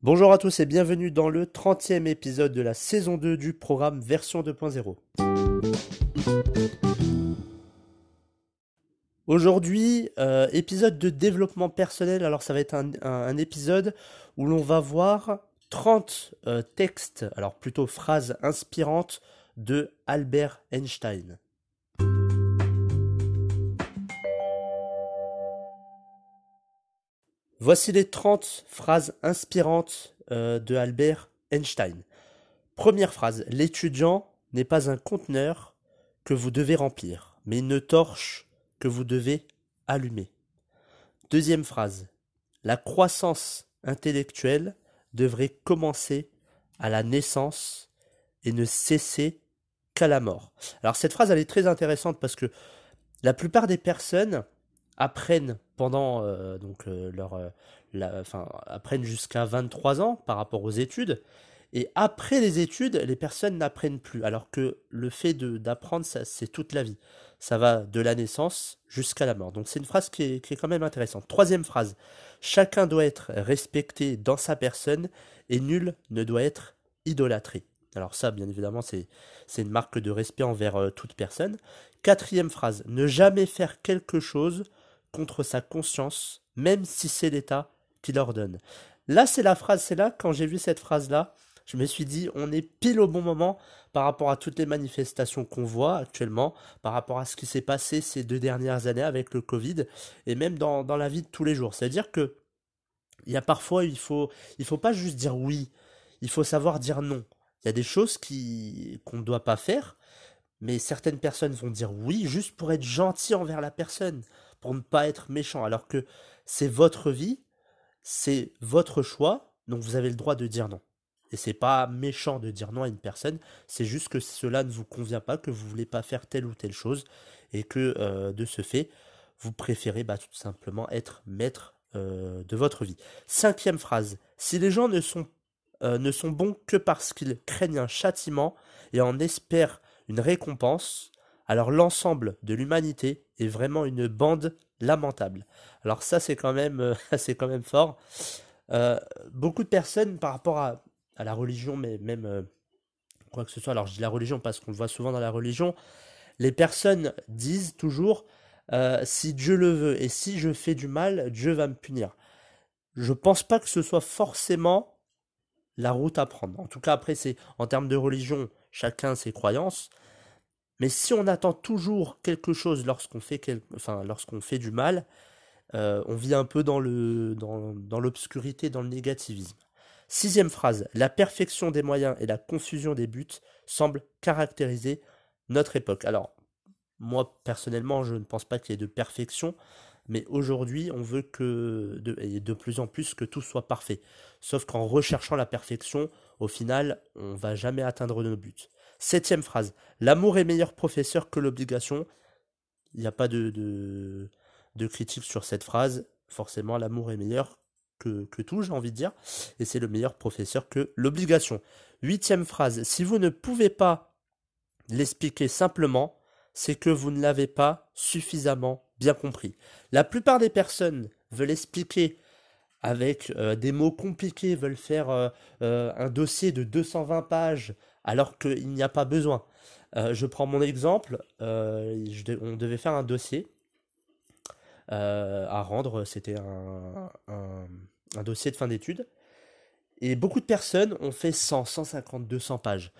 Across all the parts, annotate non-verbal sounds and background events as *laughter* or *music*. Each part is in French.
Bonjour à tous et bienvenue dans le 30e épisode de la saison 2 du programme version 2.0. Aujourd'hui, euh, épisode de développement personnel. Alors ça va être un, épisode où l'on va voir 30 euh, textes, alors plutôt phrases inspirantes de Albert Einstein. Voici les 30 phrases inspirantes euh, de Albert Einstein. Première phrase, l'étudiant n'est pas un conteneur que vous devez remplir, mais une torche que vous devez allumer. Deuxième phrase, la croissance intellectuelle devrait commencer à la naissance et ne cesser qu'à la mort. Alors cette phrase elle est très intéressante parce que la plupart des personnes apprennent pendant euh, donc euh, leur euh, enfin apprennent jusqu'à 23 ans par rapport aux études. Et après les études les personnes n'apprennent plus. Alors que le fait d'apprendre ça c'est toute la vie. Ça va de la naissance jusqu'à la mort. Donc c'est une phrase qui est, qui est quand même intéressante. Troisième phrase. Chacun doit être respecté dans sa personne et nul ne doit être idolâtré. Alors ça, bien évidemment, c'est une marque de respect envers toute personne. Quatrième phrase, ne jamais faire quelque chose contre sa conscience, même si c'est l'État qui l'ordonne. Là, c'est la phrase, c'est là, quand j'ai vu cette phrase-là, je me suis dit, on est pile au bon moment par rapport à toutes les manifestations qu'on voit actuellement, par rapport à ce qui s'est passé ces deux dernières années avec le Covid, et même dans, dans la vie de tous les jours. C'est-à-dire que il y a parfois, il faut, il faut pas juste dire oui, il faut savoir dire non. Il y a des choses qui qu'on ne doit pas faire, mais certaines personnes vont dire oui juste pour être gentil envers la personne pour ne pas être méchant, alors que c'est votre vie, c'est votre choix, donc vous avez le droit de dire non. Et c'est pas méchant de dire non à une personne, c'est juste que cela ne vous convient pas, que vous voulez pas faire telle ou telle chose, et que euh, de ce fait, vous préférez bah, tout simplement être maître euh, de votre vie. Cinquième phrase, si les gens ne sont, euh, ne sont bons que parce qu'ils craignent un châtiment et en espèrent une récompense, alors l'ensemble de l'humanité est vraiment une bande lamentable. Alors ça c'est quand même euh, *laughs* c'est quand même fort. Euh, beaucoup de personnes par rapport à, la religion, mais même euh, quoi que ce soit. Alors je dis la religion parce qu'on le voit souvent dans la religion. Les personnes disent toujours si Dieu le veut et si je fais du mal, Dieu va me punir. Je pense pas que ce soit forcément la route à prendre. En tout cas après c'est en termes de religion, chacun ses croyances. Mais si on attend toujours quelque chose lorsqu'on fait, enfin, lorsqu'on fait du mal, euh, on vit un peu dans, le, dans, l'obscurité, dans le négativisme. Sixième phrase, la perfection des moyens et la confusion des buts semblent caractériser notre époque. Alors, moi personnellement, je ne pense pas qu'il y ait de perfection, mais aujourd'hui, on veut que, de, et de plus en plus, que tout soit parfait. Sauf qu'en recherchant la perfection, au final, on va jamais atteindre nos buts. Septième phrase. L'amour est meilleur professeur que l'obligation. Il n'y a pas de, critique sur cette phrase. Forcément, l'amour est meilleur que, que tout, j'ai envie de dire. Et c'est le meilleur professeur que l'obligation. Huitième phrase. Si vous ne pouvez pas l'expliquer simplement, c'est que vous ne l'avez pas suffisamment bien compris. La plupart des personnes veulent expliquer avec euh, des mots compliqués, veulent faire euh, euh, un dossier de 220 pages alors qu'il n'y a pas besoin. Je prends mon exemple, on devait faire un dossier à rendre, c'était un, dossier de fin d'études, et beaucoup de personnes ont fait 100, 150, 200 pages.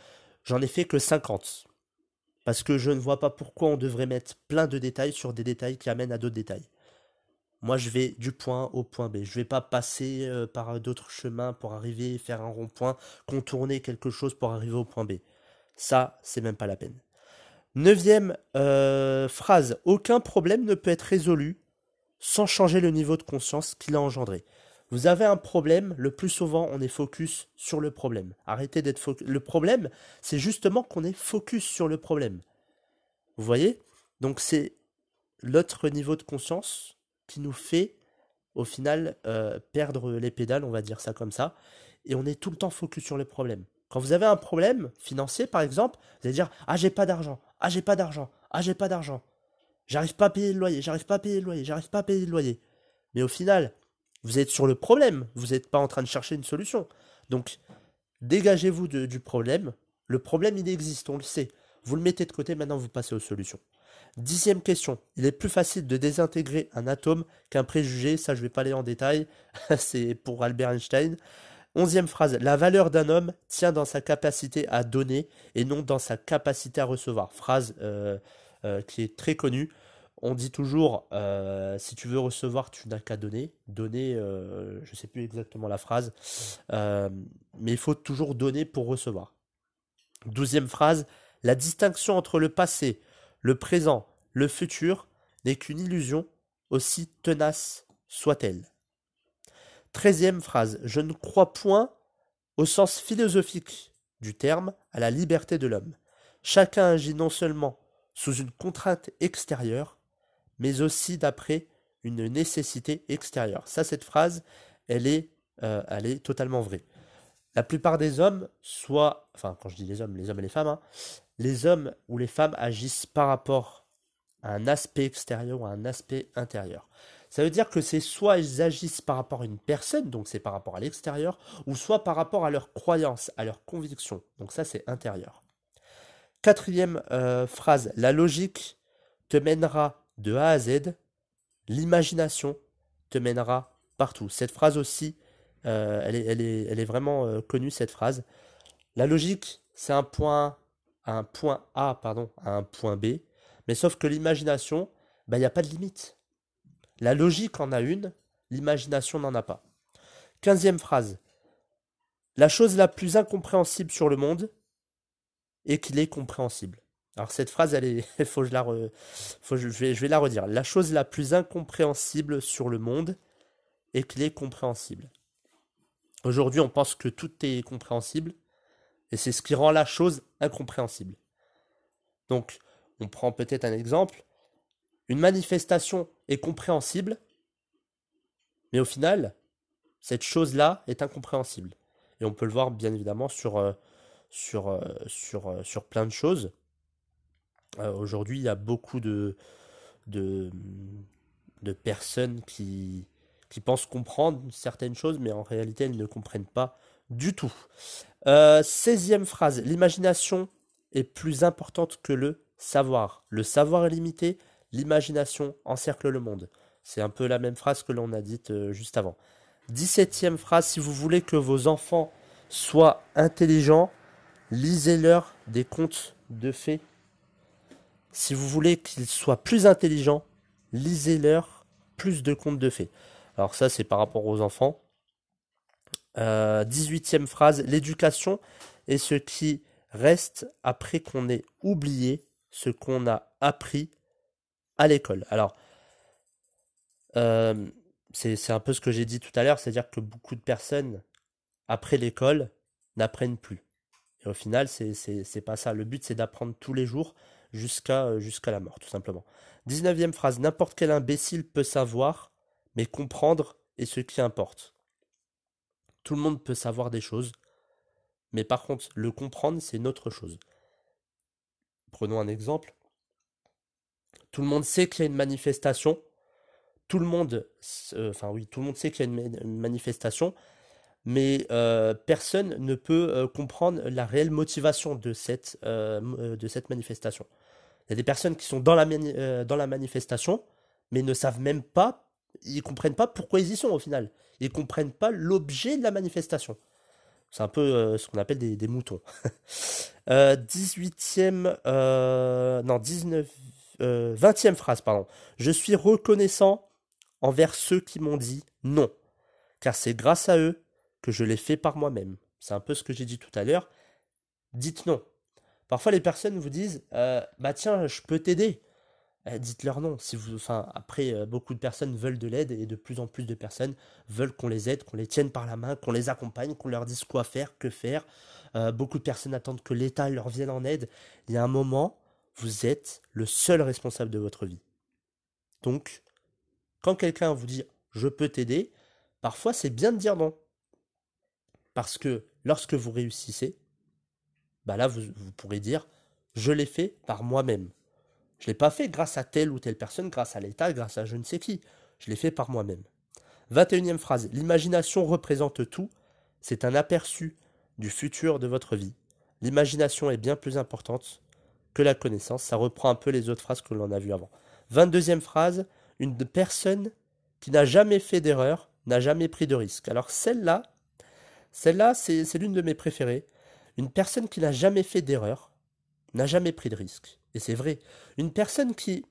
J'en ai fait que 50, parce que je ne vois pas pourquoi on devrait mettre plein de détails sur des détails qui amènent à d'autres détails. Moi, je vais du point au point B. Je vais pas passer euh, par d'autres chemins pour arriver, faire un rond-point, contourner quelque chose pour arriver au point B. Ça, c'est même pas la peine. Neuvième euh, phrase, aucun problème ne peut être résolu sans changer le niveau de conscience qu'il a engendré. Vous avez un problème, le plus souvent on est focus sur le problème. Arrêtez d'être focus. Le problème, c'est justement qu'on est focus sur le problème. Vous voyez? Donc c'est l'autre niveau de conscience qui nous fait au final euh, perdre les pédales, on va dire ça comme ça, et on est tout le temps focus sur le problème. Quand vous avez un problème financier, par exemple, vous allez dire Ah, j'ai pas d'argent, ah, j'ai pas d'argent, ah, j'ai pas d'argent, j'arrive pas à payer le loyer, j'arrive pas à payer le loyer, j'arrive pas à payer le loyer. Mais au final, vous êtes sur le problème, vous n'êtes pas en train de chercher une solution. Donc, dégagez-vous du problème. Le problème, il existe, on le sait. Vous le mettez de côté, maintenant vous passez aux solutions. Dixième question. Il est plus facile de désintégrer un atome qu'un préjugé. Ça, je ne vais pas aller en détail. *laughs* C'est pour Albert Einstein. Onzième phrase. La valeur d'un homme tient dans sa capacité à donner et non dans sa capacité à recevoir. Phrase euh, euh, qui est très connue. On dit toujours, euh, si tu veux recevoir, tu n'as qu'à donner. Donner, je ne sais plus exactement la phrase, mais il faut toujours donner pour recevoir. Douzième phrase, la distinction entre le passé, le présent, le futur n'est qu'une illusion, aussi tenace soit-elle. Treizième phrase. Je ne crois point, au sens philosophique du terme, à la liberté de l'homme. Chacun agit non seulement sous une contrainte extérieure, mais aussi d'après une nécessité extérieure. Ça, cette phrase, elle est, euh, elle est totalement vraie. La plupart des hommes, soit, enfin, quand je dis les hommes, les hommes et les femmes, hein, les hommes ou les femmes agissent par rapport à un aspect extérieur ou à un aspect intérieur. Ça veut dire que c'est soit ils agissent par rapport à une personne, donc c'est par rapport à l'extérieur, ou soit par rapport à leurs croyances, à leurs convictions. Donc ça c'est intérieur. Quatrième euh, phrase, la logique te mènera de A à Z, l'imagination te mènera partout. Cette phrase aussi, euh, elle, est, vraiment euh, connue, cette phrase. La logique, c'est un point un point A pardon, un point B, mais sauf que l'imagination, bah, il n'y a pas de limite. La logique en a une, l'imagination n'en a pas. Quinzième phrase. La chose la plus incompréhensible sur le monde est qu'il est compréhensible. Alors cette phrase, *laughs* faut je la, faut je, vais, la redire. La chose la plus incompréhensible sur le monde est qu'il est compréhensible. Aujourd'hui, on pense que tout est compréhensible, et c'est ce qui rend la chose incompréhensible. Donc, on prend peut-être un exemple. Une manifestation est compréhensible, mais au final, cette chose-là est incompréhensible. Et on peut le voir bien évidemment sur, euh, sur, euh, sur, euh, sur plein de choses. Aujourd'hui, il y a beaucoup de, de, personnes qui, qui pensent comprendre certaines choses, mais en réalité, elles ne comprennent pas du tout. Euh, 16 phrase. L'imagination est plus importante que le savoir. Le savoir est limité, l'imagination encercle le monde. C'est un peu la même phrase que l'on a dite euh, juste avant. 17 phrase. Si vous voulez que vos enfants soient intelligents, lisez-leur des contes de fées. Si vous voulez qu'ils soient plus intelligents, lisez-leur plus de contes de fées. Alors ça, c'est par rapport aux enfants. 18e euh, phrase, l'éducation est ce qui reste après qu'on ait oublié ce qu'on a appris à l'école. Alors, euh, c'est un peu ce que j'ai dit tout à l'heure, c'est-à-dire que beaucoup de personnes, après l'école, n'apprennent plus. Et au final, c'est pas ça. Le but, c'est d'apprendre tous les jours jusqu'à jusqu'à la mort, tout simplement. 19e phrase, n'importe quel imbécile peut savoir, mais comprendre est ce qui importe. Tout le monde peut savoir des choses, mais par contre, le comprendre, c'est une autre chose. Prenons un exemple. Tout le monde sait qu'il y a une manifestation. Tout le monde, euh, enfin oui, tout le monde sait qu'il y a une, manifestation, mais euh, personne ne peut euh, comprendre la réelle motivation de cette, de cette manifestation. Il y a des personnes qui sont dans la, dans la manifestation, mais ne savent même pas, ils comprennent pas pourquoi ils y sont au final. Ils comprennent pas l'objet de la manifestation. C'est un peu euh, ce qu'on appelle des, moutons. 18e, *laughs* euh, euh, non, 19, 20e phrase, pardon. Je suis reconnaissant envers ceux qui m'ont dit non, car c'est grâce à eux que je l'ai fait par moi-même. C'est un peu ce que j'ai dit tout à l'heure. Dites non. Parfois, les personnes vous disent euh, Bah tiens, je peux t'aider. Euh, dites-leur non. Si vous, enfin, après, euh, beaucoup de personnes veulent de l'aide et de plus en plus de personnes veulent qu'on les aide, qu'on les tienne par la main, qu'on les accompagne, qu'on leur dise quoi faire, que faire. beaucoup de personnes attendent que l'État leur vienne en aide. Il y a un moment, vous êtes le seul responsable de votre vie. Donc, quand quelqu'un vous dit je peux t'aider, parfois c'est bien de dire non. Parce que lorsque vous réussissez, bah là vous, pourrez dire je l'ai fait par moi-même. Je ne l'ai pas fait grâce à telle ou telle personne, grâce à l'État, grâce à je ne sais qui. Je l'ai fait par moi-même. 21e phrase. L'imagination représente tout. C'est un aperçu du futur de votre vie. L'imagination est bien plus importante que la connaissance. Ça reprend un peu les autres phrases que l'on a vues avant. 22e phrase. Une personne qui n'a jamais fait d'erreur n'a jamais pris de risque. Alors celle-là, celle-là, c'est l'une de mes préférées. Une personne qui n'a jamais fait d'erreur n'a jamais pris de risque. Et c'est vrai. Une personne qui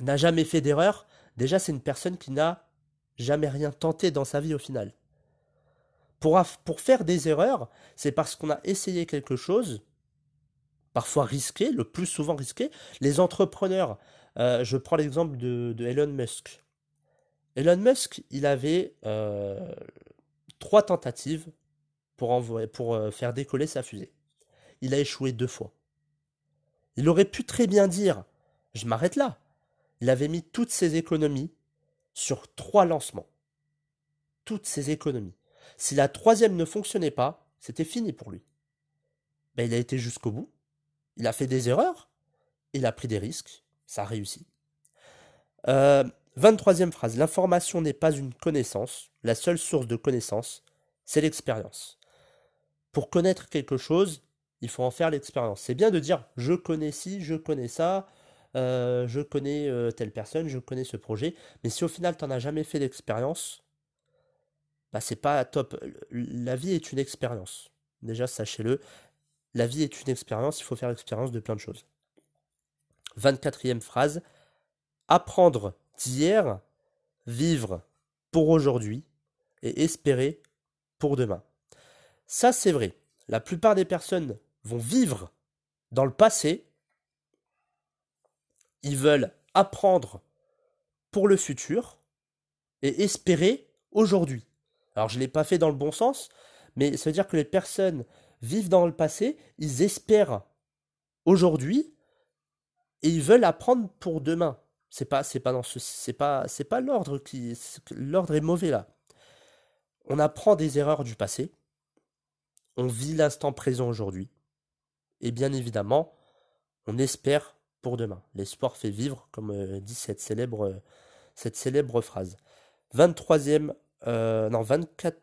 n'a jamais fait d'erreur, déjà c'est une personne qui n'a jamais rien tenté dans sa vie au final. Pour, faire des erreurs, c'est parce qu'on a essayé quelque chose, parfois risqué, le plus souvent risqué. Les entrepreneurs, euh, je prends l'exemple de, Elon Musk. Elon Musk, il avait euh, trois tentatives pour, euh, faire décoller sa fusée. Il a échoué deux fois. Il aurait pu très bien dire Je m'arrête là. Il avait mis toutes ses économies sur trois lancements. Toutes ses économies. Si la troisième ne fonctionnait pas, c'était fini pour lui. Ben, il a été jusqu'au bout. Il a fait des erreurs. Il a pris des risques. Ça a réussi. 23e euh, phrase. L'information n'est pas une connaissance. La seule source de connaissance, c'est l'expérience. Pour connaître quelque chose, il faut en faire l'expérience. C'est bien de dire je connais ci, je connais ça, euh, je connais euh, telle personne, je connais ce projet, mais si au final tu n'en as jamais fait l'expérience, bah c'est pas top. La vie est une expérience. Déjà, sachez-le, la vie est une expérience, il faut faire l'expérience de plein de choses. 24e phrase, apprendre d'hier, vivre pour aujourd'hui et espérer pour demain. Ça, c'est vrai. La plupart des personnes vont vivre dans le passé. Ils veulent apprendre pour le futur et espérer aujourd'hui. Alors je ne l'ai pas fait dans le bon sens, mais ça veut dire que les personnes vivent dans le passé, ils espèrent aujourd'hui et ils veulent apprendre pour demain. C'est pas c'est pas ce c'est pas c'est pas l'ordre qui l'ordre est mauvais là. On apprend des erreurs du passé. On vit l'instant présent aujourd'hui. Et bien évidemment, on espère pour demain. L'espoir fait vivre, comme euh, dit cette célèbre, célèbre phrase. 23e, euh, non, 24,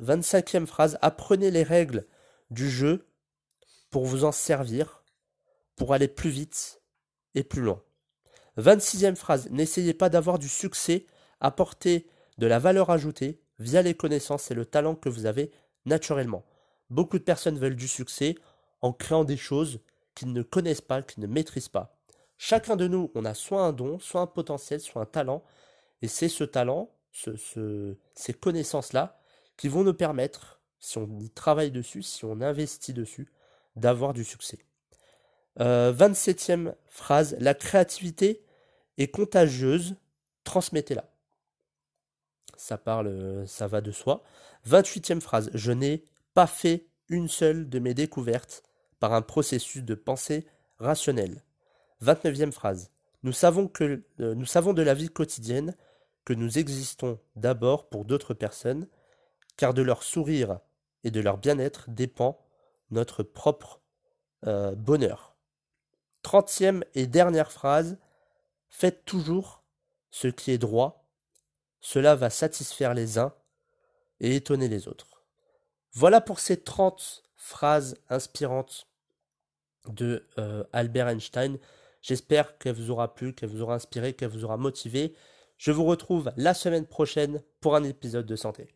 25e phrase, apprenez les règles du jeu pour vous en servir, pour aller plus vite et plus loin. 26e phrase, n'essayez pas d'avoir du succès, apportez de la valeur ajoutée via les connaissances et le talent que vous avez naturellement. Beaucoup de personnes veulent du succet en créant des choses qu'ils ne connaissent pas, qu'ils ne maîtrisent pas. Chacun de nous, on a soit un don, soit un potentiel, soit un talent, et c'est ce talent, ces connaissances-là, qui vont nous permettre, si on y travaille dessus, si on investit dessus, d'avoir du succès. 27e euh, phrase, la créativité est contagieuse, transmettez-la. Ça parle, ça va de soi. 28e phrase, je n'ai pas fait une seule de mes découvertes par un processus de pensée rationnelle. 29e phrase. Nous savons, que, euh, nous savons de la vie quotidienne que nous existons d'abord pour d'autres personnes, car de leur sourire et de leur bien-être dépend notre propre euh, bonheur. Trentième et dernière phrase. Faites toujours ce qui est droit. Cela va satisfaire les uns et étonner les autres. Voilà pour ces 30 phrases inspirantes de euh, Albert Einstein. J'espère qu'elle vous aura plu, qu'elle vous aura inspiré, qu'elle vous aura motivé. Je vous retrouve la semaine prochaine pour un épisode de santé.